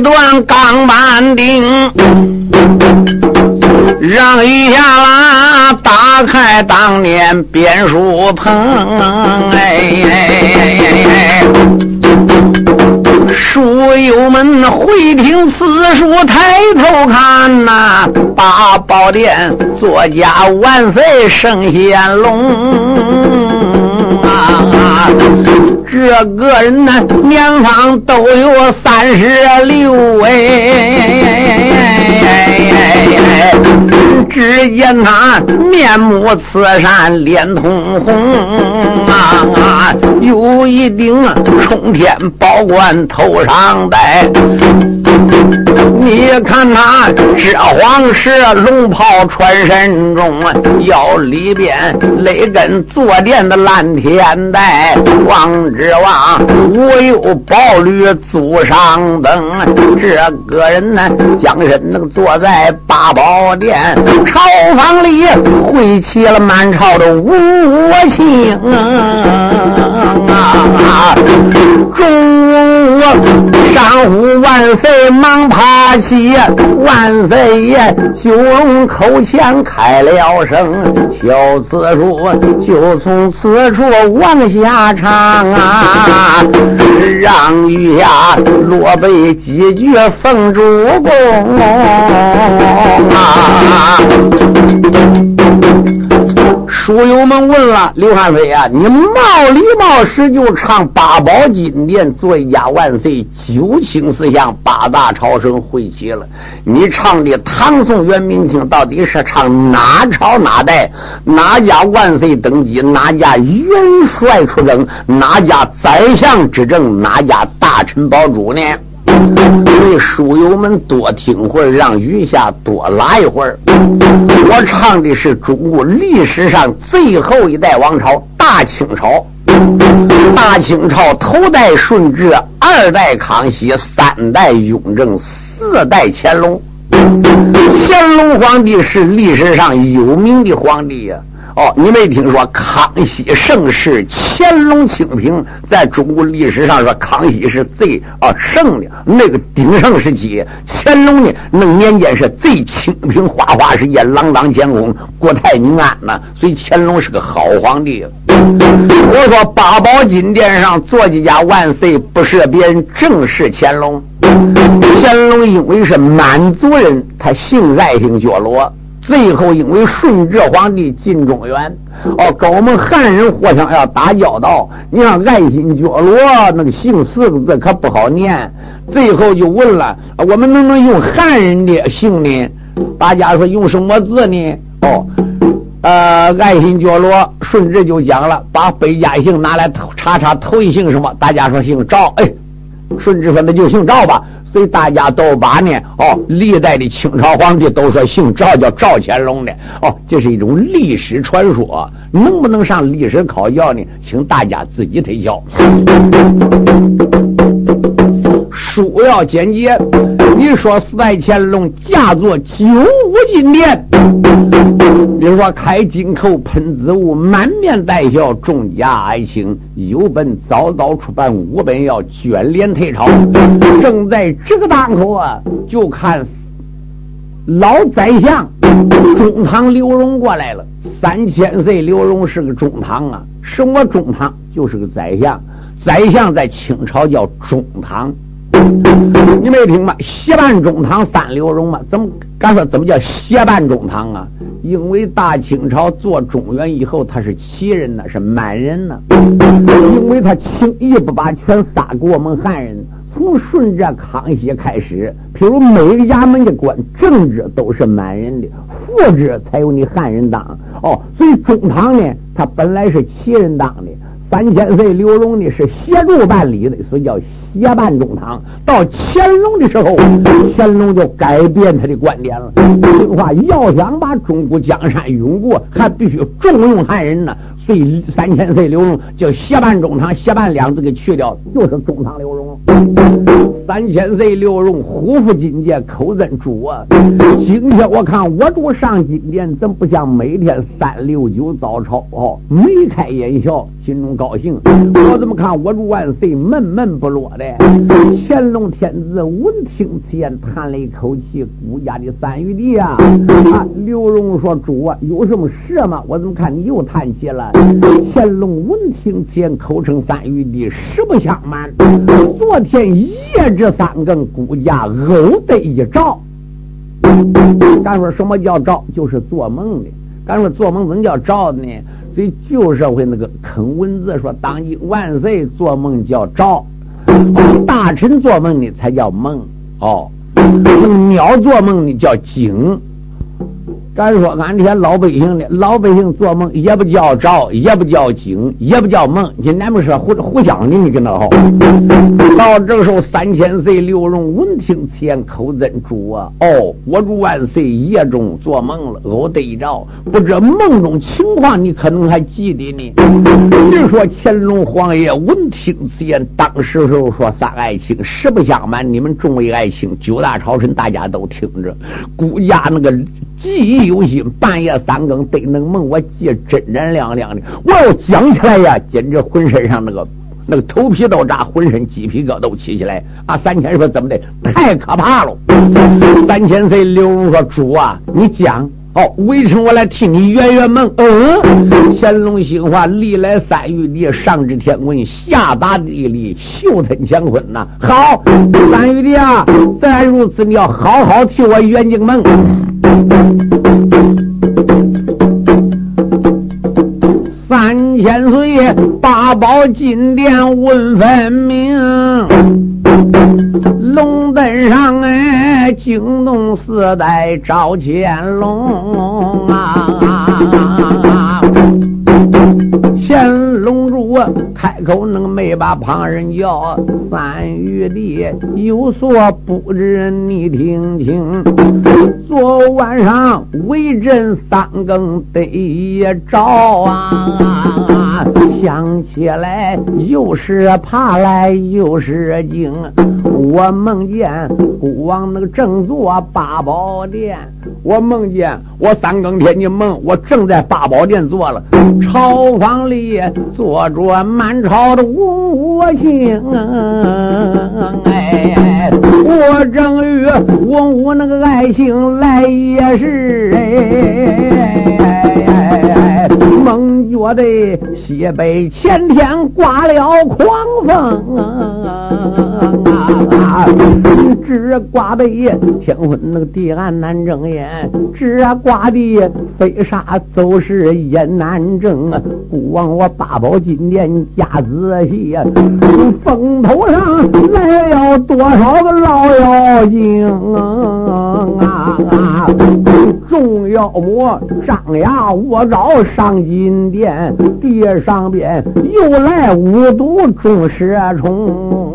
断钢板钉，让一下啦打开当年编书棚，哎，书友们会听此书，抬头看呐，八宝殿作家万岁圣贤龙。啊，这个人呢，年方都有三十六哎，只见他面目慈善，脸通红啊，有一顶冲天宝冠头上戴。你看他这黄石龙袍穿身中，腰里边勒根坐垫的蓝天带，望之望无有宝驴足上等。这个人呢，将身能坐在八宝殿朝房里，会起了满朝的五星啊！中午上午万岁忙爬起万岁爷，九龙口前开了声，小字书就从此处往下场啊，让余下落背几句奉主公啊。书友们问了刘汉飞啊，你冒礼冒失就唱八宝金殿，做一家万岁，九卿四相，八大朝臣会齐了。你唱的唐宋元明清，到底是唱哪朝哪代哪家万岁登基，哪家元帅出征，哪家宰相执政，哪家大臣保主呢？为书友们多听会儿，让余下多拉一会儿。我唱的是中国历史上最后一代王朝——大清朝。大清朝头代顺治，二代康熙，三代雍正，四代乾隆。乾隆皇帝是历史上有名的皇帝呀。哦，你没听说康熙盛世，乾隆清平，在中国历史上说康熙是最啊盛的那个鼎盛时期，乾隆呢那年间是最清平花花世界，朗朗乾坤，国泰民安呐。所以乾隆是个好皇帝。我说八宝金殿上坐几家万岁，不是别人，正是乾隆。乾隆因为是满族人，他姓爱姓觉罗。最后，因为顺治皇帝进中原，哦，跟我们汉人互相要打交道。你看爱新觉罗那个姓四个字可不好念，最后就问了，我们能不能用汉人的姓呢？大家说用什么字呢？哦，呃，爱新觉罗，顺治就讲了，把北家姓拿来查查，头一姓什么？大家说姓赵，哎，顺治说那就姓赵吧。所以大家都把呢，哦，历代的清朝皇帝都说姓赵，叫赵乾隆的，哦，这是一种历史传说，能不能上历史考教呢？请大家自己推敲。主要简洁，你说四代乾隆驾坐九五金殿，比如说开金口喷子雾，满面带笑，众家爱卿有本早早出版，无本要卷帘退朝。正在这个当口啊，就看老宰相中堂刘荣过来了。三千岁刘荣是个中堂啊，什么中堂？就是个宰相。宰相在清朝叫中堂。你没听吗？协办中堂三刘荣吗？怎么敢说怎么叫协办中堂啊？因为大清朝做中原以后，他是旗人呢，是满人呢。因为他轻易不把权撒给我们汉人。从顺治、康熙开始，譬如每个衙门的官，政治都是满人的，副职才有你汉人当。哦，所以中堂呢，他本来是旗人当的。三千岁刘荣呢是协助办理的，所以叫一半中堂。到乾隆的时候，乾隆就改变他的观点了。听话，要想把中国江山永固，还必须重用汉人呢。岁三千岁刘荣，叫斜半中堂，斜半两字给去掉，就是中堂刘荣。三千岁刘荣虎符金戒，口尊主啊！今天我看我主上金殿，怎不像每天三六九早朝哦，眉开眼笑，心中高兴。我怎么看我主万岁闷闷不落的？乾隆天子闻听此言，叹了一口气：“孤家的三玉帝啊！”啊，刘荣说：“主啊，有什么事吗？我怎么看你又叹气了？”乾隆闻听此言，口称三玉帝，实不相瞒，昨天夜。这三更，孤家偶得一兆。咱说什么叫兆？就是做梦的。咱说做梦怎么叫兆呢？所以旧社会那个坑文字说，当今万岁做梦叫兆，大臣做梦呢才叫梦。哦，那鸟做梦呢叫惊。咱说，俺这些老百姓的老百姓做梦也不叫着，也不叫惊，也不叫梦，今天不是互互相的，你跟那好。到这个时候，三千岁刘荣闻听此言，口尊主啊，哦，我主万岁夜中做梦了，偶得着，不知梦中情况，你可能还记得呢。你说乾隆皇爷闻听此言，当时时候说三爱卿，实不相瞒，你们众位爱卿，九大朝臣，大家都听着，顾家那个。记忆犹新，半夜三更得能梦，我记真真亮亮的。我要讲起来呀，简直浑身上那个那个头皮都炸，浑身鸡皮疙瘩都起起来。啊，三千说怎么的？太可怕了！三千岁刘荣说：“主啊，你讲哦，微臣我来替你圆圆梦。”嗯，乾隆兴话，历来三玉帝上知天文，下达地理，秀吞乾坤呐。好，三玉帝啊，自然如此，你要好好替我圆净梦。千岁八宝金殿问分明，龙灯上哎惊动四代赵乾隆啊！乾隆我开口能没把旁人叫，三玉帝有所不知你听清。昨晚上为朕三更得一着啊，想起来又是怕来又是惊。我梦见孤王那个正坐八宝殿，我梦见我三更天的梦，我正在八宝殿坐了，朝房里坐着满朝的武星，哎，我正与文武那个爱卿。来也是哎，梦觉得西北前天刮了狂风啊，只刮得天昏那个地暗难睁眼，只刮的飞沙走石也难睁。孤王我八宝金殿加仔细呀，风头上来了多少个老妖精啊！啊！众妖魔张牙舞爪上金殿，地上边又来五毒众蛇虫。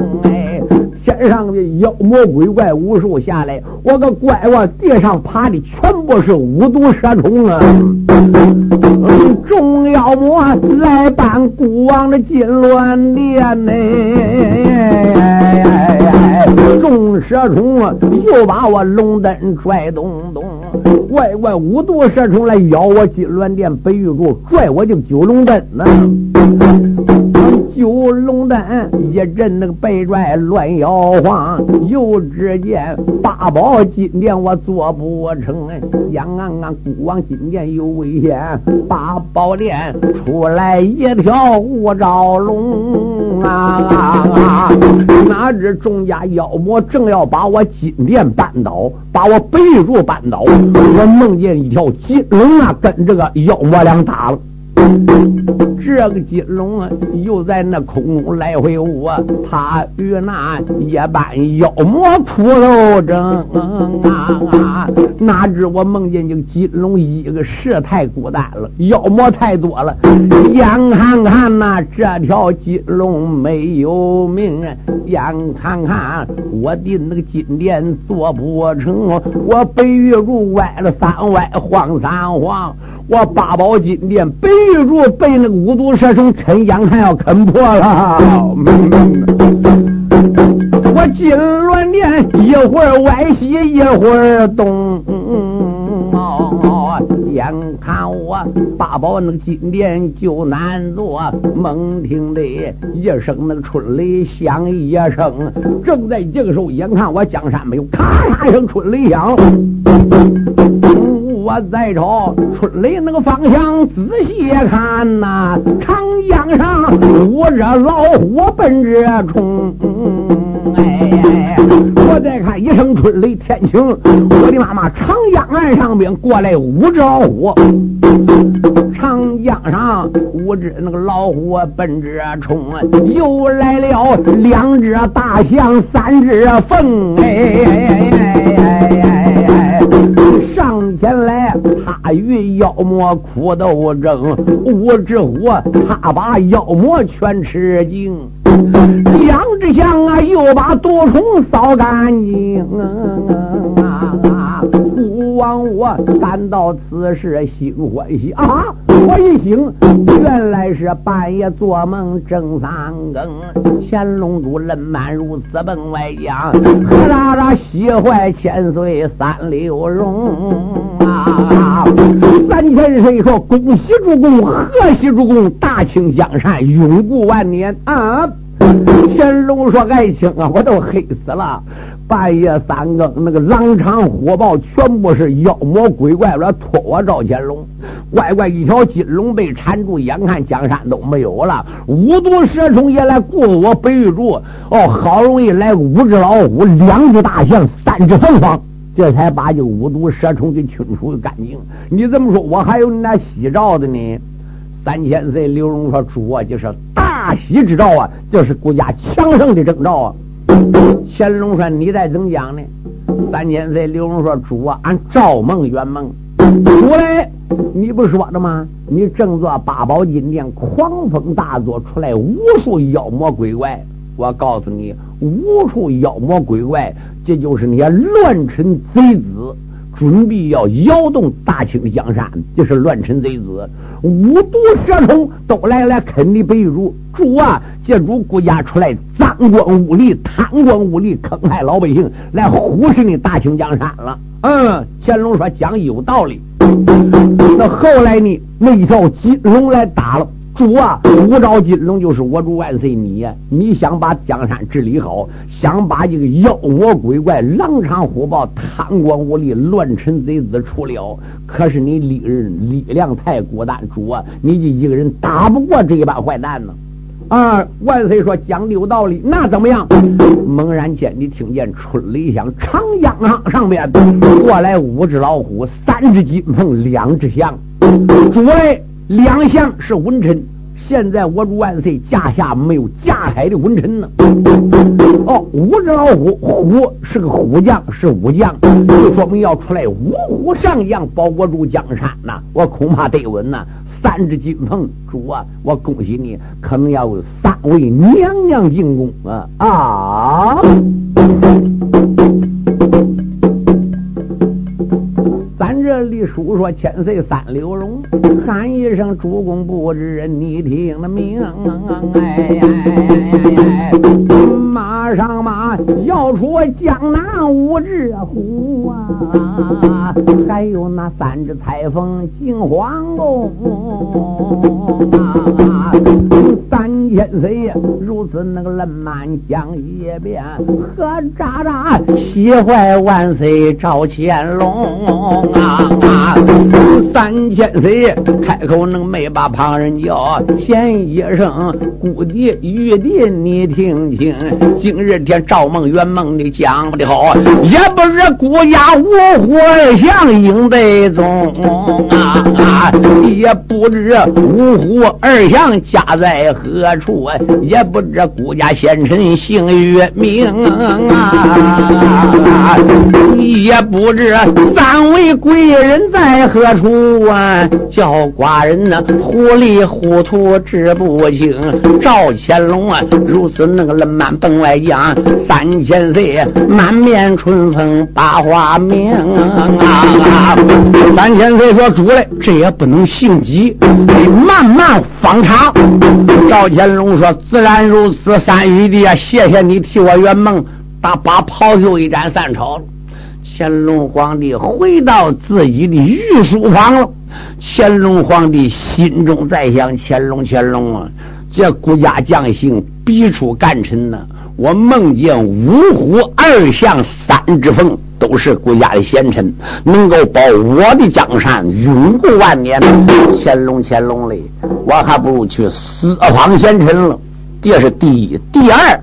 天上的妖魔鬼怪无数下来，我个乖乖地上爬的全部是五毒蛇虫啊！众妖魔来搬孤王的金銮殿呢！众蛇虫啊又把我龙灯拽动动，怪怪五毒蛇虫来咬我金銮殿北玉柱，拽我就九龙灯呢。九龙丹一阵那个被拽乱摇晃，又只见八宝金殿我做不成，杨安安孤王金殿有危险，八宝殿出来一条五爪龙啊！哪知众家妖魔正要把我金殿扳倒，把我北柱扳倒，我梦见一条金龙啊，跟这个妖魔俩打了。这个金龙啊，又在那空中来回舞，他与那夜半妖魔苦斗争啊！哪知我梦见这个金龙一个实太孤单了，妖魔太多了。眼看看那这条金龙没有命，眼看看我的那个金殿做不成，我被玉柱歪了三歪，晃三晃。我八宝金殿白玉柱被那个五毒蛇虫啃眼看要啃破了。我金銮殿一会儿歪西一会儿东。眼看我八宝那个金殿就难做，猛听得一声那个春雷响一声。正在这个时候，眼看我江山没有，咔嚓一声春雷响。我再朝春雷那个方向仔细看呐，长江上五只老虎奔着冲。哎，我再看一声春雷天晴，我的妈妈，长江岸上边过来五只老虎，长江上五只那个老虎奔着冲，又来了两只大象，三只凤，哎哎哎哎，前来，他与妖魔苦斗争，五只虎他把妖魔全吃尽。两只象啊，又把毒虫扫干净啊！当我感到此事心欢喜啊！我一醒，原来是半夜做梦正三更，乾隆主人满如此奔外江，何大大喜坏千岁三六荣啊！三千岁说恭喜主公，贺喜主公，大清江山永固万年啊！乾隆说：“爱卿啊，我都黑死了。半夜三更，那个狼场虎豹全部是妖魔鬼怪来拖我赵乾隆。乖乖一条金龙被缠住，眼看江山都没有了。五毒蛇虫也来顾我白玉柱。哦，好容易来五只老虎，两只大象，三只凤凰，这才把这五毒蛇虫给清除干净。你这么说，我还有你那喜兆的呢？”三千岁刘荣说：“主啊，就是大喜之兆啊，就是国家强盛的征兆啊。”乾隆说：“你再怎么讲呢？”三千岁刘荣说：“主啊，俺赵梦圆梦。主嘞，你不说的吗？你正坐八宝金殿，狂风大作，出来无数妖魔鬼怪。我告诉你，无数妖魔鬼怪，这就是那些乱臣贼子。”准备要摇动大清江山，就是乱臣贼子、五毒蛇虫都来了，啃你白玉主啊！借主国家出来赃官污吏、贪官污吏，坑害老百姓，来忽视你大清江山了。嗯，乾隆说讲有道理。那后来呢？那一条金龙来打了。主啊，五招金龙就是我主万岁你呀！你想把江山治理好，想把这个妖魔鬼怪、狼场虎豹、贪官污吏、乱臣贼子除了，可是你力人力量太孤单，主啊，你就一个人打不过这一帮坏蛋呢！啊，万岁说讲的有道理，那怎么样？猛然间，你听见春雷响，长江上上面过来五只老虎，三只金凤，两只象，主位。两相是文臣，现在我主万岁驾下没有驾海的文臣呢。哦，五只老虎，虎是个虎将，是武将，就说明要出来五虎上将保国住江山呐。我恐怕得稳呐。三只金凤，主啊，我恭喜你，可能要有三位娘娘进宫啊啊！咱这里书说千岁三六荣，喊一声主公不知人你听得明？哎，马上马要出江南五只虎啊，还有那三只彩凤进皇宫啊。三千岁如此那个冷满讲一遍，何渣渣喜坏万岁赵乾隆啊！啊三千岁开口能没把旁人叫，先一声姑弟玉帝你听清，今日天赵梦圆梦的讲不的好，也不是孤家五虎二相应得中啊，也不知五虎二将家在何处啊，也不知孤家先臣姓与名啊，也不知三位贵人在何处啊？叫寡人呢糊里糊涂知不清。赵乾隆啊，如此那个冷满本外将。三千岁满面春风把花明啊！三千岁说：“主嘞，这也不能性急，得慢慢方长。”赵乾隆说：“自然如此，三玉帝啊，谢谢你替我圆梦，把把袍袖一展散朝了。”乾隆皇帝回到自己的御书房了。乾隆皇帝心中在想：乾隆，乾隆啊，这国家将姓必出干臣呢。我梦见五虎二相三只凤，都是国家的贤臣，能够保我的江山永固万年。乾隆，乾隆嘞，我还不如去四方贤臣了。这是第一，第二，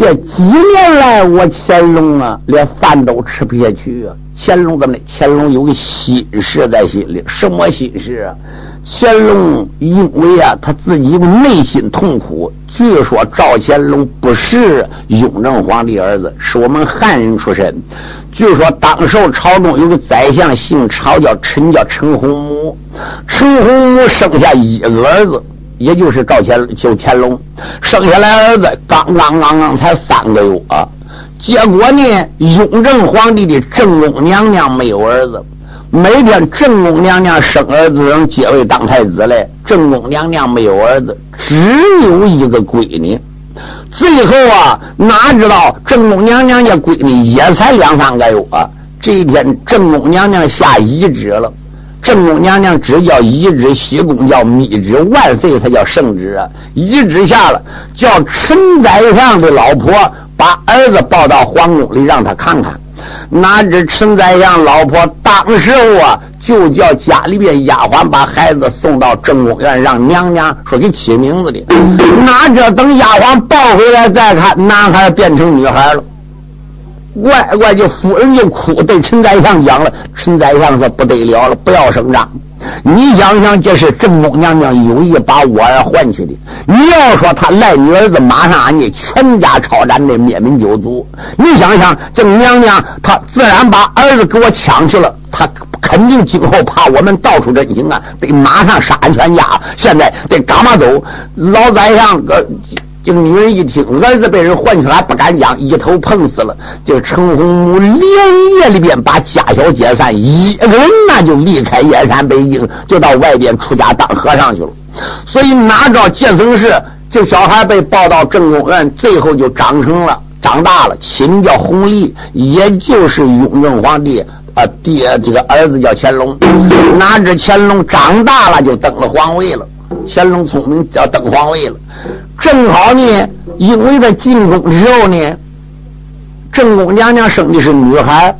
这几年来我乾隆啊，连饭都吃不下去啊。乾隆怎么的？乾隆有个心事在心里，什么心事啊？乾隆因为啊，他自己内心痛苦。据说赵乾隆不是雍正皇帝儿子，是我们汉人出身。据说当时朝中有个宰相姓朝，叫陈，叫陈洪武。陈洪武生下一个儿子。也就是赵乾就乾隆。生下来儿子刚刚刚刚才三个月，结果呢，雍正皇帝的正宫娘娘没有儿子，每天正宫娘娘生儿子能接位当太子嘞，正宫娘娘没有儿子，只有一个闺女。最后啊，哪知道正宫娘娘家闺女也才两三个月，这一天正宫娘娘下遗旨了。正宫娘娘只叫一旨，西宫叫密旨，万岁才叫圣旨啊！一旨下了，叫陈宰相的老婆把儿子抱到皇宫里，让他看看。哪知陈宰相老婆当时候啊，就叫家里边丫鬟把孩子送到正宫院，让娘娘说给起名字的。哪知等丫鬟抱回来再看，男孩变成女孩了。乖乖，就夫人就哭，对陈宰相讲了。陈宰相说：“不得了了，不要声张。你想想，这是正宫娘娘有意把我儿换去的。你要说他赖你儿子，马上俺家全家抄斩的灭门九族。你想想，这娘娘她自然把儿子给我抢去了，她肯定今后怕我们到处真情啊，得马上杀俺全家。现在得赶嘛走？老宰相个。”这个女人一听儿子被人换去了，不敢讲，一头碰死了。这陈洪武连夜里边把家小解散，一个人那就离开燕山北京，就到外边出家当和尚去了。所以哪知道建成事，这小孩被抱到正宫院，最后就长成了，长大了，起名叫弘历，也就是雍正皇帝啊爹这个儿子叫乾隆。哪知乾隆长大了就登了皇位了。乾隆聪明，要登皇位了。正好呢，因为他进宫之后呢，正宫娘娘生的是女孩，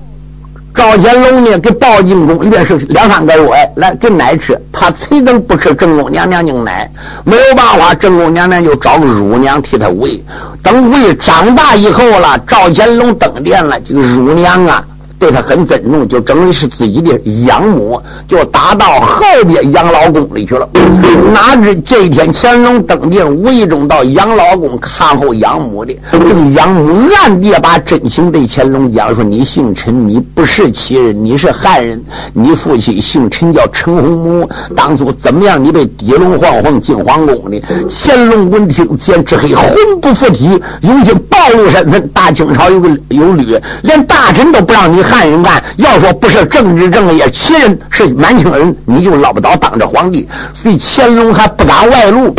赵乾隆呢给抱进宫里边是两三个月，来给奶吃，他谁能不吃正宫娘娘的奶？没有办法，正宫娘娘就找个乳娘替他喂。等喂长大以后了，赵乾隆登殿了，这个乳娘啊。对他很尊重，就整的是自己的养母，就打到后边养老宫里去了。哪知这一天乾隆登殿，无意中到养老宫看候养母的，这个养母暗地把真情对乾隆讲说：“你姓陈，你不是旗人，你是汉人。你父亲姓陈，叫陈洪武。当初怎么样？你被狄龙晃晃进皇宫的？”乾隆闻听，见之黑，魂不附体，有些暴露身份。大清朝有个有律，连大臣都不让你。汉人干，要说不是政治正业，其人是满清人，你就捞不到当着皇帝。所以乾隆还不敢外露。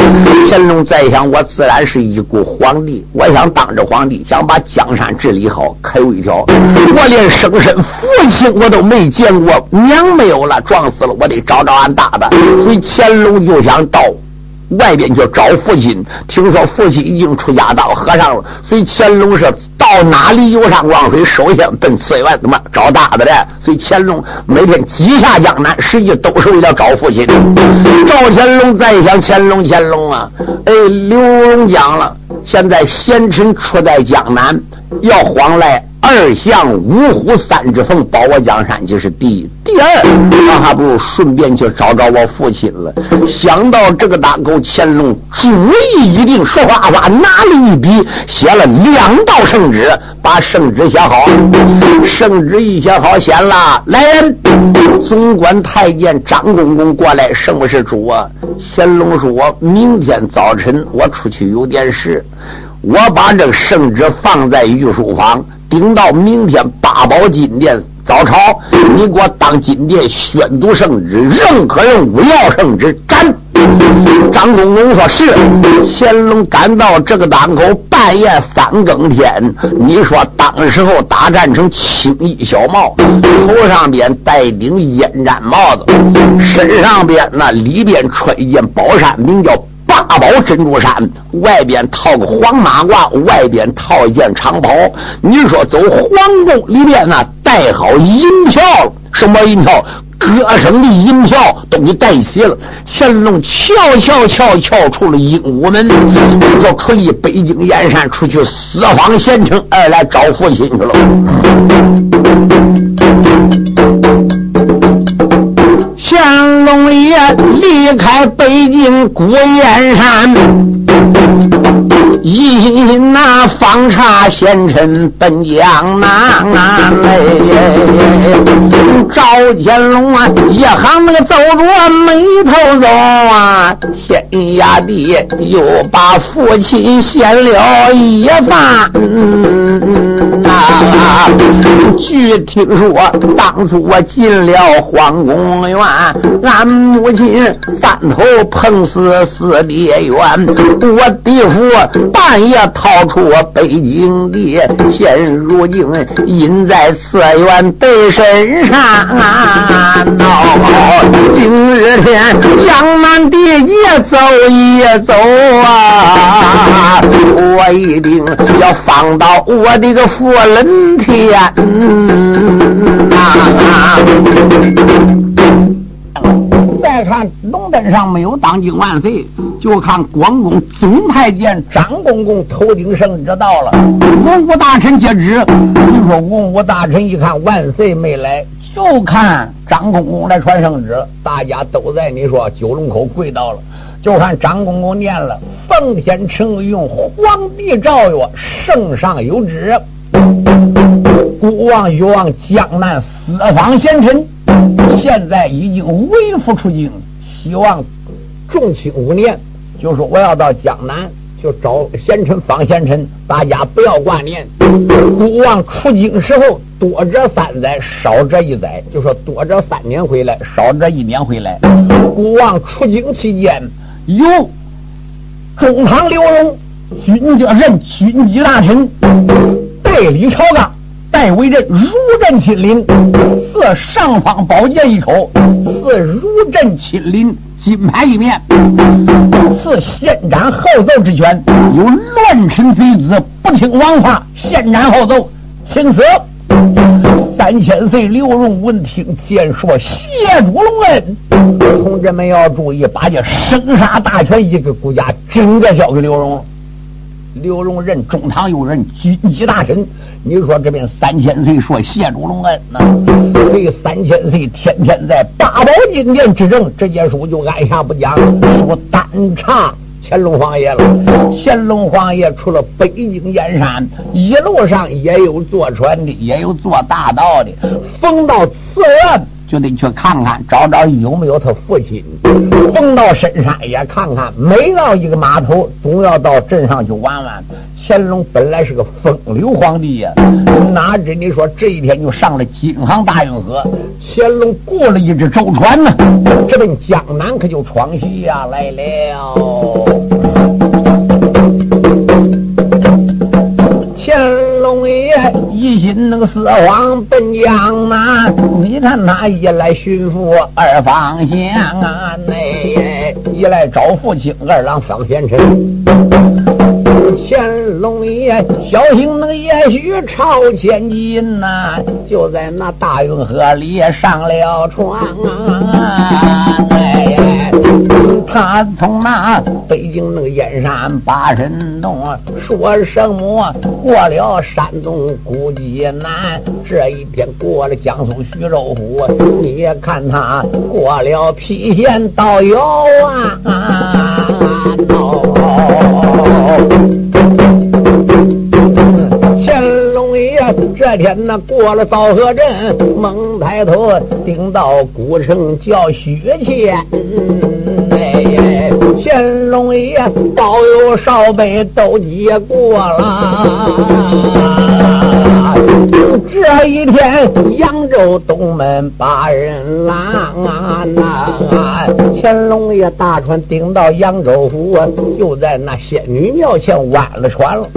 乾隆在想，我自然是一国皇帝，我想当着皇帝，想把江山治理好。可有一条，我连生身父亲我都没见过，娘没有了，撞死了，我得找找俺爸爸。所以乾隆就想到。外边去找父亲，听说父亲已经出家当和尚了，所以乾隆是到哪里游山逛水，首先奔慈院怎么找大的嘞？所以乾隆每天几下江南，实际都是为了找父亲。赵乾隆在想：乾隆，乾隆啊！哎，刘荣讲了，现在贤臣出在江南，要慌来。二相五虎三只凤保我江山，就是第一。第二，我还不如顺便去找找我父亲了。想到这个大狗，乾隆主意一定，说话话拿了一笔，写了两道圣旨，把圣旨写好。圣旨一写好，显了，来人，总管太监张公公过来。什么是主啊？乾隆说：“我明天早晨我出去有点事。”我把这圣旨放在御书房，顶到明天八宝金殿早朝，你给我当金殿宣读圣旨，任何人误要圣旨，斩！张公公说是。乾隆赶到这个当口，半夜三更天，你说当时候大战成青衣小帽，头上边戴顶烟毡帽子，身上边那里边穿一件宝衫，名叫。八宝珍珠衫，外边套个黄马褂，外边套一件长袍。你说走皇宫里面呢，带好银票，什么银票？各省的银票都给带齐了。乾隆悄悄悄悄出了鹦鹉门，就出离北京燕山，出去四方县城，二来找父亲去了。离开北京古燕山。因那方差贤臣奔江南嘞，赵天龙啊，一行那个走着眉头走啊，天涯地又把父亲献了一番呐。据听说，当初我进了皇宫院，俺母亲三头碰死死爹冤，我弟父。半夜逃出我北京的，现如今隐在此院的身上啊。闹。今日天江南地界走一走啊，我一定要放到我的个佛伦天啊！再看龙灯上没有“当今万岁”，就看光公总太监张公公头顶圣旨到了，文武大臣接旨。你说文武大臣一看万岁没来，就看张公公来传圣旨，大家都在你说九龙口跪到了，就看张公公念了：“奉天承运，皇帝诏曰，圣上有旨，孤王欲望江南四方贤臣。”现在已经微服出京，希望重庆五年，就说我要到江南，就找贤臣方贤臣，大家不要挂念。孤王出京时候多则三载，少则一载，就说多则三年回来，少则一年回来。孤王出京期间，有中堂刘荣军阶任军机大臣，代理朝纲。代为人如朕亲临，赐尚方宝剑一口，赐如朕亲临金牌一面，赐先斩后奏之权。有乱臣贼子不听王法，先斩后奏，请死。三千岁刘荣闻听，先说谢主隆恩。同志们要注意，把这生杀大权一个国家整个交给刘荣。刘荣任中堂有人军机大臣。你说这边三千岁说谢主隆恩呐，这三千岁天天在八宝金殿执政，这件书就按下不讲，说单差乾隆皇爷了。乾隆皇爷出了北京燕山，一路上也有坐船的，也有坐大道的，逢到此院。就得去看看，找找有没有他父亲。逢到深山也看看，每到一个码头，总要到镇上去玩玩。乾隆本来是个风流皇帝呀，哪知你说这一天就上了京杭大运河，乾隆过了一只舟船呢，这奔江南可就闯西呀来了。乾龙爷一心那个四皇奔江南，你看他一来巡抚二方县啊，内一来找父亲二郎方贤臣。乾隆爷小心，那个也许朝前进呐，就在那大运河里上了船啊！他从那北京那个燕山八神洞说什么过了山东古济南，这一天过了江苏徐州府，你看他过了郫县到遥啊！这天呢，过了枣河镇，猛抬头顶到古城叫薛谦。哎哎，乾隆爷保佑少辈都接过了。这一天，扬州东门把人拦啊！乾隆爷大船顶到扬州府，就在那仙女庙前弯了船了。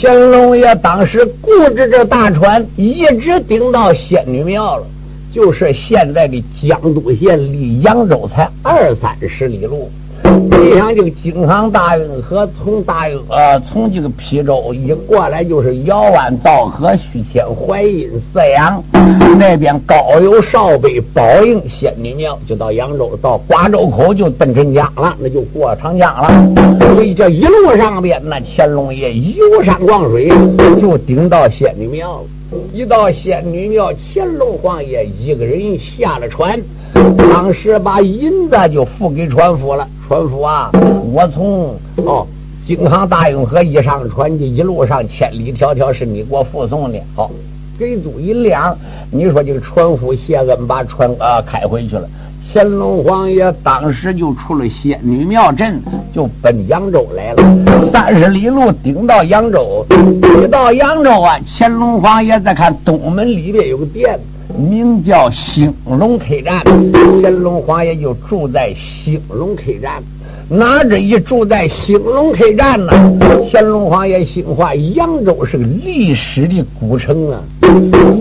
乾隆爷当时固执着大船，一直顶到仙女庙了，就是现在的江都县，离扬州才二三十里路。你想这个京杭大运河从大运呃从这个邳州一过来就是姚湾、枣河、须签、淮阴、泗阳，那边高邮、少北、宝应、仙女庙，就到扬州，到瓜州口就奔陈江了，那就过长江了。所以这一路上边，那乾隆爷游山逛水，就顶到仙女庙了。一到仙女庙，乾隆皇爷一个人下了船。当时把银子就付给船夫了。船夫啊，我从哦京杭大运河一上船，就一路上千里迢迢是你给我护送的。好，给足银两。你说这个船夫谢恩，把船啊开回去了。乾隆皇爷当时就出了仙女庙镇，就奔扬州来了。三十里路顶到扬州，一到扬州啊，乾隆皇爷再看东门里边有个店。名叫兴隆客栈，乾隆皇爷就住在兴隆客栈。哪这一住在兴隆客栈呢？乾隆皇爷心话：扬州是个历史的古城啊！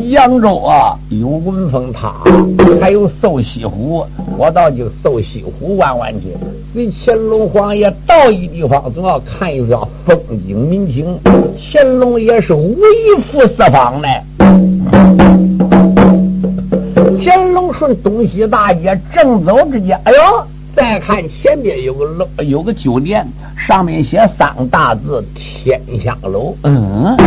扬州啊，有文峰塔，还有瘦西湖。我到就瘦西湖玩玩去。所以乾隆皇爷到一地方，总要看一下风景民情。乾隆爷是微服四方的。乾隆顺东西大街正走之间，哎呦，再看前边有个楼，有个酒店，上面写三个大字“天香楼”。嗯，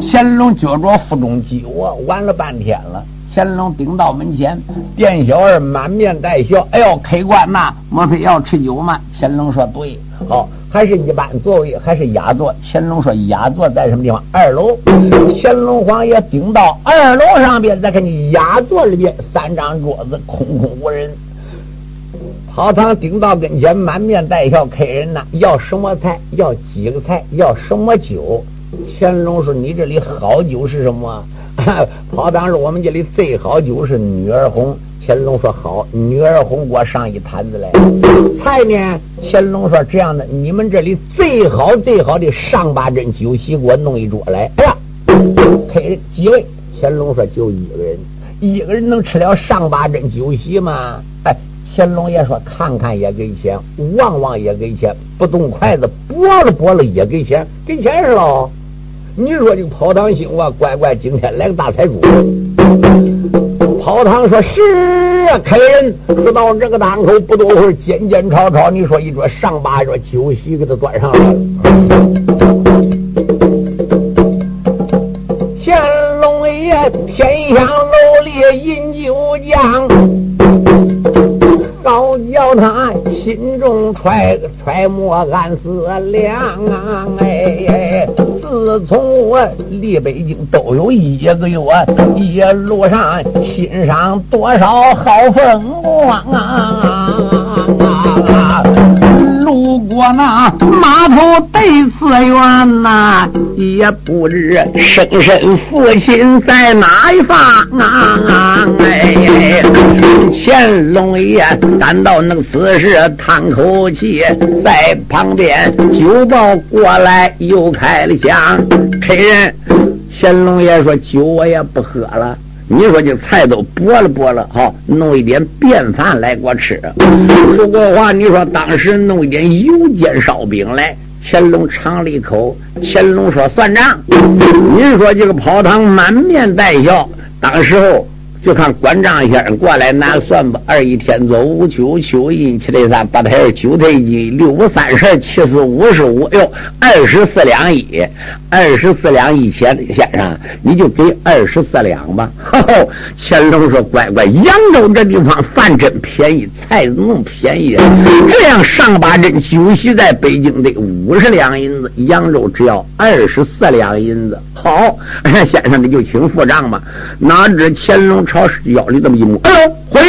乾隆觉着腹中饥饿，玩了半天了。乾隆顶到门前，店小二满面带笑：“哎呦，客官呐，莫非要吃酒吗？”乾隆说：“对，好。”还是一般座位，还是雅座？乾隆说：“雅座在什么地方？二楼。”乾隆皇爷顶到二楼上边，再看你雅座里边三张桌子空空无人。跑堂顶到跟前，满面带笑，客人呐，要什么菜？要几个菜？要什么酒？乾隆说：“你这里好酒是什么？” 跑堂说：“我们这里最好酒是女儿红。”乾隆说：“好，女儿红，给我上一坛子来。菜呢？”乾隆说：“这样的，你们这里最好最好的上八珍酒席，给我弄一桌来。”哎呀，客人几位？乾隆说：“就一个人，一个人能吃了上八珍酒席吗？”哎，乾隆爷说：“看看也给钱，望望也给钱，不动筷子拨了拨了也给钱，给钱是喽。你说这个跑堂兴啊，乖乖，今天来个大财主。”跑堂说：“是啊，客人说到这个档口，不多会儿，尖尖吵吵，你说一桌上八桌酒席给他端上来了。乾隆爷天香楼里饮酒浆。”高叫他心中揣揣摩暗思量啊！哎，自从我离北京都有一个月，一路上欣赏多少好风光啊！过那码头对子园呐，也不知生身父亲在哪一方啊！哎，乾隆爷感到那个此时叹口气，在旁边酒保过来又开了枪。客人，乾隆爷说酒我也不喝了。你说这菜都拨了拨了，好弄一点便饭来给我吃。说过话，你说当时弄一点油煎烧饼来。乾隆尝了一口，乾隆说算账。你说这个跑堂满面带笑，当时候。就看关张先生过来拿算吧，二一天作五九九一七得三八太二九台一六五三十七四五十五，哟，二十四两一，二十四两一钱，先生你就给二十四两吧。乾隆说：“乖乖，扬州这地方饭真便宜，菜怎么便宜？这样上八针酒席在北京得五十两银子，扬州只要二十四两银子。好，先生你就请付账吧。哪知乾隆。”朝腰里这么一摸，哎呦，回！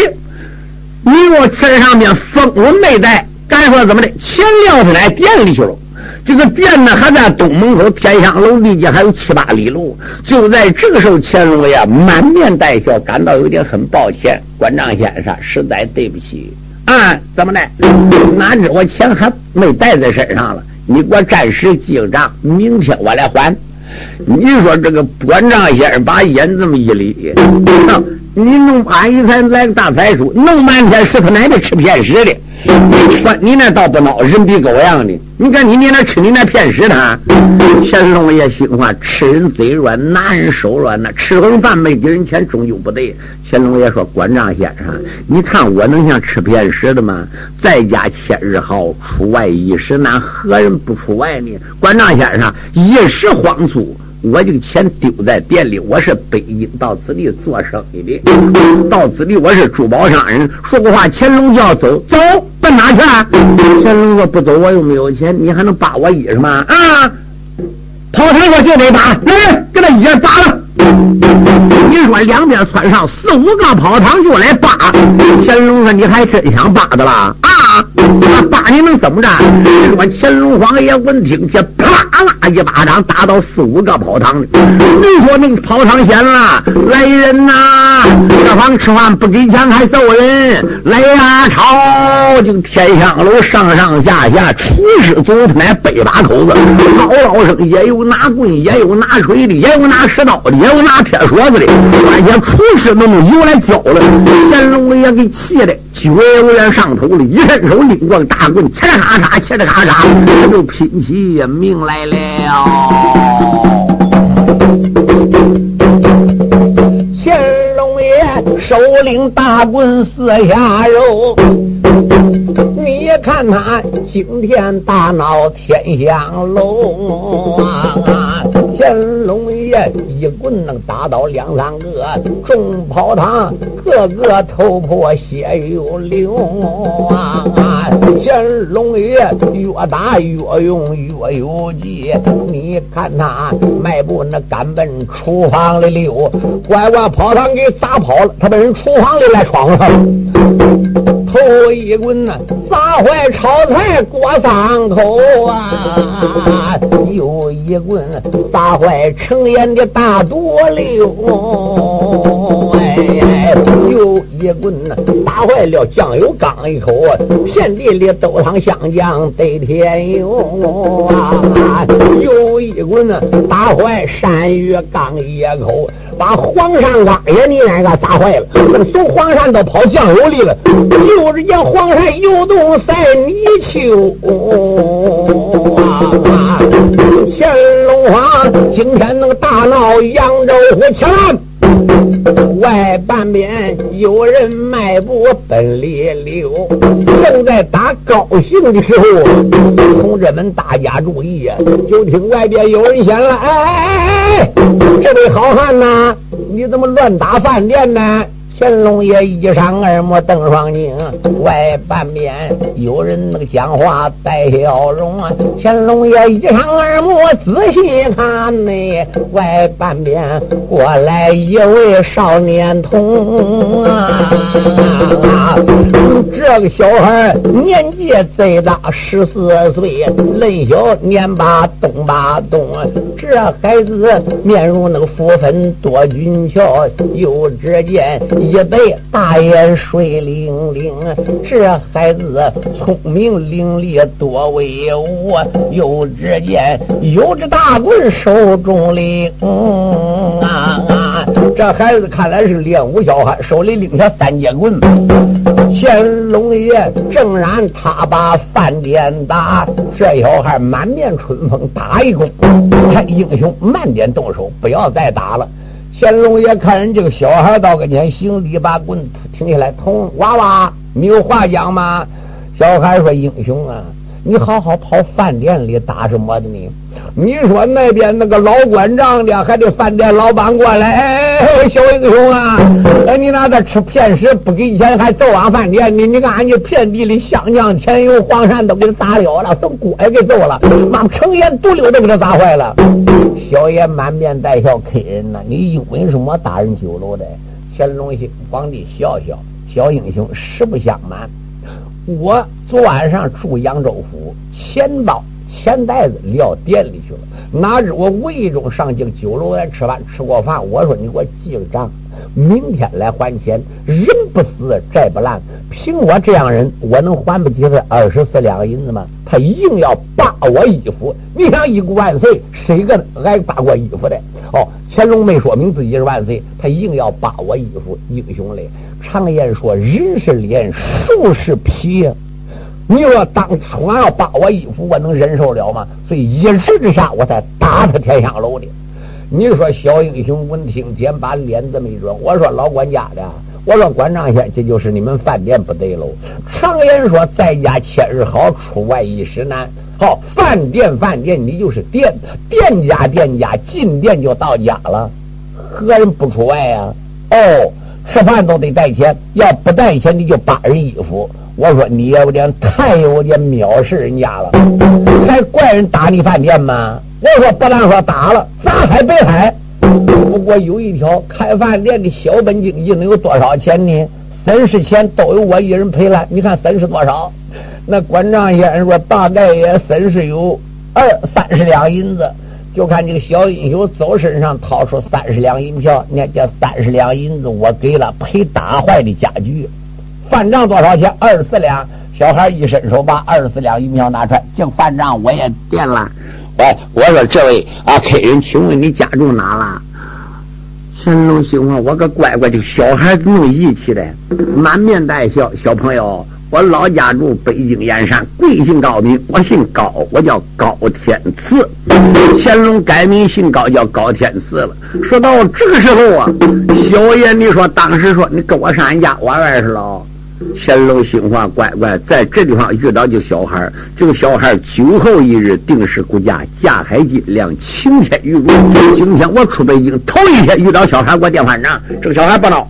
你我车上面风纹没带，咱说怎么的？钱撂下来店里去了。这个店呢还在东门口，天香楼离街还有七八里路。就在这个时候，乾隆爷满面带笑，感到有点很抱歉。关张先生，实在对不起啊！怎么的？哪知我钱还没带在身上了？你给我暂时记个账，明天我来还。你说这个关张先生把眼这么一理，你弄俺一才来个大财主，弄半天是他奶奶吃偏食的。你说你那倒不孬，人比狗样的。你看你你那吃你那骗食他，乾隆爷心话：吃人嘴软，拿人手软呐。吃顿饭没给人钱，终究不对。乾隆爷说：“关张先生，你看我能像吃骗食的吗？在家千日好，出外一时难，何人不出外呢？关张先生一时慌促。”我这个钱丢在店里，我是北京到此地做生意的，到此地我是珠宝商人。说过话，乾隆就要走，走奔哪去？乾隆说不走，我又没有钱，你还能扒我衣裳吗？啊！跑堂我就得扒，来，给他衣扒了。你说两边窜上四五个跑堂就来扒，乾隆说你还真想扒的啦？啊！那扒你能怎么着？你说乾隆皇爷闻听，这啦一巴掌打到四五个跑堂里。你说那个跑堂先了，来人呐！这房吃饭不给钱还揍人！来呀，朝就天香楼上上下下，厨师总他妈百把口子，嗷嗷声，也有拿棍，也有拿锤的，也有拿石刀的，也有拿铁锁子的，关键厨师们都用油来教了。乾隆爷给气的。脚有点上头了，一伸手拎过大棍，切着咔嚓，切着咔嚓，他就拼起命来了。乾隆爷手领大棍四下肉，你看他今天大闹天香楼啊！乾隆一棍能打倒两三个众跑堂，个个头破血流流啊！乾隆爷越打越勇越有劲，你看他迈步那赶奔厨房里溜，乖乖跑堂给砸跑了，他被人厨房里来闯了。头一棍呐，砸坏炒菜锅上口啊！又一棍砸坏盛宴的大多溜，哎，又一棍呐，打坏了酱油缸一口啊，遍地里都汤香酱得添油啊！又一棍呐，打坏山芋缸一口。把黄山王爷你那个砸坏了，那个送黄山都跑酱油里了。就是见黄山游动赛泥鳅啊！乾隆皇今天能大闹扬州府，起来！外半边有人迈步奔里溜，正在打高兴的时候，同志们大家注意啊！就听外边有人响了：“哎哎哎哎，这位好汉呐，你怎么乱打饭店呢？”乾隆爷一上二目瞪双睛，外半边有人那个讲话带笑容啊。乾隆爷一上二目仔细看呢，外半边过来一位少年童啊。这个小孩年纪最大十四岁，嫩小年八东八东。这孩子面如那个福分多俊俏，又只见。一对大眼水灵灵，这孩子聪明伶俐多威武，又只见有只大棍手中领啊啊！这孩子看来是练武小汉，手里拎下三节棍。乾隆爷正然他把饭店打，这小孩满面春风打一弓，看英雄慢点动手，不要再打了。乾隆爷看人这个小孩到跟前行礼，把棍停下来，童娃娃，你有话讲吗？小孩说：“英雄啊，你好好跑饭店里打什么的呢？你说那边那个老管账的，还得饭店老板过来，哎，小英雄啊，哎，你那在吃骗食不给钱，还揍俺饭店呢？你看俺家遍地的香酱甜油黄鳝都给他砸了了，送锅也给揍了，妈成烟毒瘤都给他砸坏了。”小爷满面带笑，客人呐，你因为什么打人酒楼的？乾隆皇帝笑笑，小英雄实不相瞒，我昨晚上住扬州府，钱包钱袋子撂店里去了。哪知我无意中上进酒楼来吃饭，吃过饭，我说你给我记个账，明天来还钱。人不死，债不烂。凭我这样人，我能还不起这二十四两银子吗？他硬要扒我衣服。你想一股万岁，谁个挨扒过衣服的？哦，乾隆没说明自己是万岁，他硬要扒我衣服，英雄嘞。常言说，人是脸，树是皮。你说当初要扒我衣服，我能忍受了吗？所以一时之下，我才打他天香楼的。你说小英雄闻听见，把脸这么一转，我说老管家的，我说关丈先，这就是你们饭店不对喽。常言说，在家千日好，出外一时难。好，饭店饭店，你就是店店家店家，进店就到家了，何人不出外呀？哦，吃饭都得带钱，要不带钱，你就扒人衣服。我说你有点太有点藐视人家了，还怪人打你饭店吗？我说不但说打了，砸海北海。不过有一条，开饭店的小本经济能有多少钱呢？三十钱都有我一人赔了。你看三十多少？那关长先生说大概也损失有二三十两银子。就看这个小英雄走身上掏出三十两银票，那这三十两银子我给了赔打坏的家具。饭账多少钱？二十四两。小孩一伸手，把二十四两银票拿出来，这饭账我也垫了。喂，我说这位啊，客人，请问你家住哪了？乾隆兴话，我个乖乖的小孩子么义气的，满面带笑。小朋友，我老家住北京燕山，贵姓高名？我姓高，我叫高天赐。乾隆改名姓高，叫高天赐了。说到这个时候啊，小爷，你说当时说你跟我上俺家玩玩去了？乾隆心话，乖乖，在这地方遇到就小孩这个小孩酒后一日定时估价，价海金两，晴天玉如。今天我出北京头一天遇到小孩给，我电饭账。这个小孩不孬。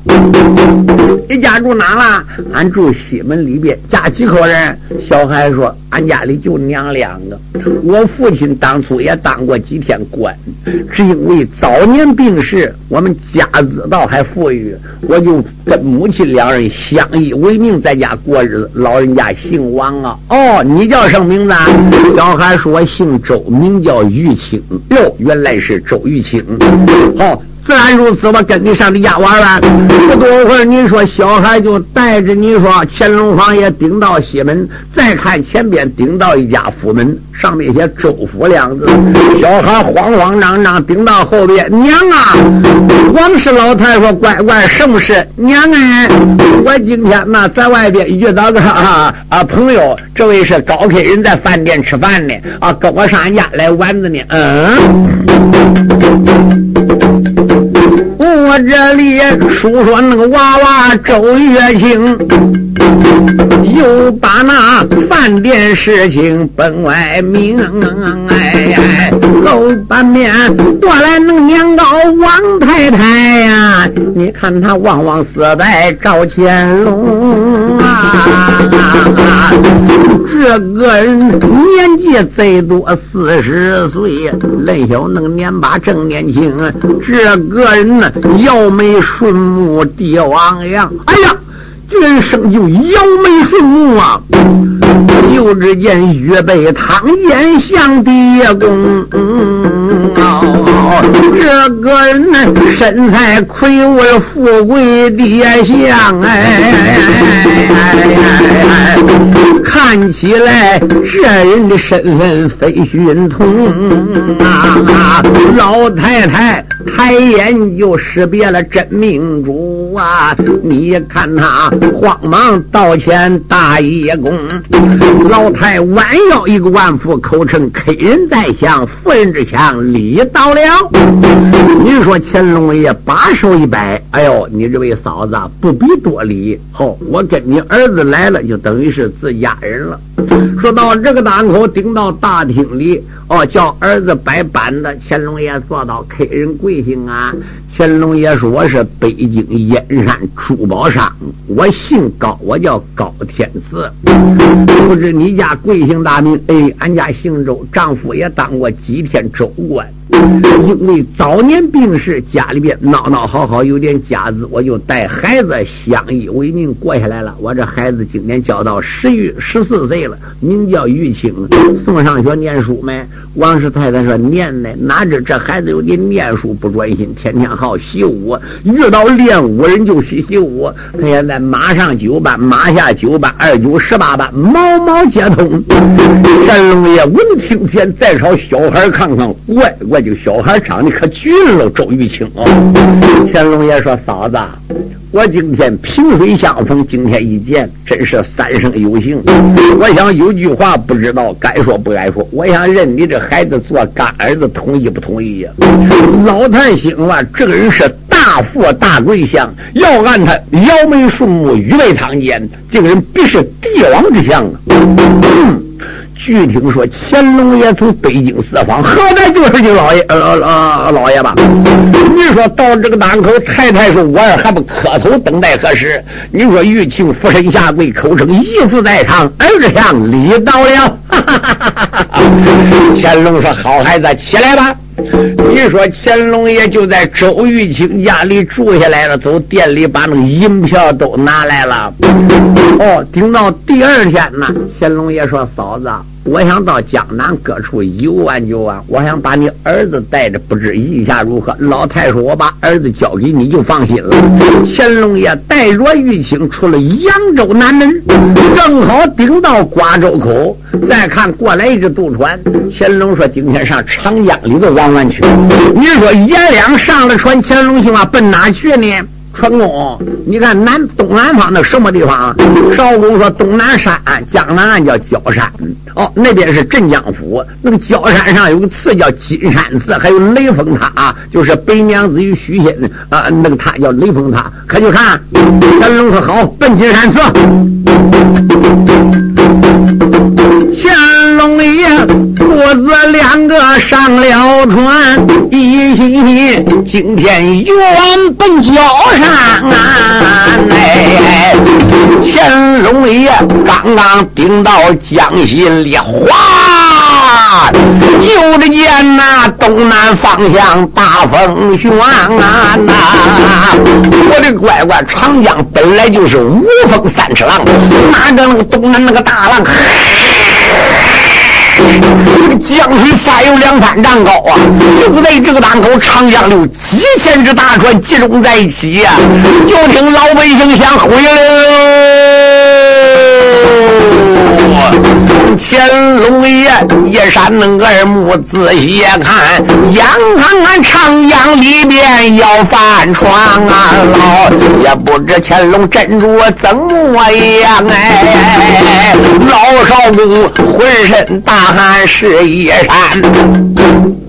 你家住哪了？俺住西门里边。家几口人？小孩说，俺家里就娘两个。我父亲当初也当过几天官，只因为早年病逝，我们家资倒还富裕，我就跟母亲两人相依为。命在家过日子，老人家姓王啊。哦，你叫什么名字？啊？小孩说：“姓周，名叫玉清。”哟，原来是周玉清。好。自然如此，我跟你上你家玩了。不多会儿，你说小孩就带着你说乾隆皇爷顶到西门，再看前边顶到一家府门，上面写周府两字。小孩慌慌张张顶到后边，娘啊！王氏老太说：“乖乖，什么事？娘哎，我今天呢在外边遇到个啊朋友，这位是高客人，在饭店吃饭呢，啊，跟我上俺家来玩子呢。嗯。这里述说那个娃娃周月清，又把那饭店事情本外明。哎哎，后半面过来那年高王太太呀，你看他往往死在赵乾隆啊。这个人年纪最多四十岁，嫩小能年把正年轻。这个人呢，摇眉顺目，帝王样。哎呀，这生就摇眉顺目啊！又只见玉背堂肩像地公，这个人呢，身材魁梧，富贵地相哎。看起来这人的身份非寻同啊！老太太抬眼就识别了真命主啊！你看他慌忙道歉大义公，老太弯腰一个万福，口称客人在下，夫人之强，礼到了。你说乾隆爷把手一摆，哎呦，你这位嫂子不必多礼。好，我跟你儿子来了，就等于是自家人了。说到这个档口，顶到大厅里，哦，叫儿子摆板子。乾隆爷坐到，客人贵姓啊？乾隆爷说：“我是北京燕山珠宝商，我姓高，我叫高天赐。不知你家贵姓大名？哎，俺家姓周，丈夫也当过几天州官。”因为早年病逝，家里边闹闹好好，有点家资，我就带孩子相依为命过下来了。我这孩子今年交到十余十四岁了，名叫玉清，送上学念书没？王氏太太说念呢，哪知这孩子有点念书不专心，天天好习武，遇到练武人就去习武。他现在马上九班，马下九班，二九十八班，毛毛皆通。乾隆爷闻听见，再朝小孩看看，乖乖。这个小孩长得可俊了，周玉清啊。乾隆爷说：“嫂子，我今天萍水相逢，今天一见，真是三生有幸。我想有句话不知道该说不该说，我想认你这孩子做干儿子，同意不同意呀？”老太醒了，这个人是大富大贵相，要按他摇眉顺目、玉背堂间，这个人必是帝王之相啊。据听说乾隆爷从北京四方，好歹就是你老爷，呃呃老爷吧。你说到这个当口，太太说我还不磕头等待何时？你说玉清俯身下跪，口称义父在堂，儿子像礼到了。乾隆说：“好孩子，起来吧。”你说乾隆爷就在周玉清家里住下来了，走店里把那个银票都拿来了。哦，等到第二天呢，乾隆爷说：“嫂子。”我想到江南各处游玩游玩，我想把你儿子带着，不知意下如何？老太说：“我把儿子交给你就放心了。”乾隆爷带着玉清出了扬州南门，正好顶到瓜州口。再看过来一只渡船，乾隆说：“今天上长江里头玩玩去。”你说阎良上了船，乾隆兄啊，奔哪去呢？船工，你看南东南方的什么地方？少公说东南山，江南岸叫焦山。哦，那边是镇江府，那个焦山上有个寺叫金山寺，还有雷峰塔，啊就是白娘子与许仙啊，那个塔叫雷峰塔，可就看。乾隆说好，奔金山寺。乾隆爷父子两个上了船，一心今天远奔焦山。哎，乾隆爷刚刚顶到江心里，哗，就只见那东南方向大风旋啊！呐，我的乖乖，长江本来就是五风三尺浪，哪个那个东南那个大浪？这个江水翻有两三丈高啊！正在这个当口，长江流几千只大船集中在一起呀！就听老百姓想回喽。乾隆爷一扇耳目仔细看，眼看看长江里面要翻船啊！老也不知乾隆珍珠怎么样哎！老少公浑身大汗是一扇。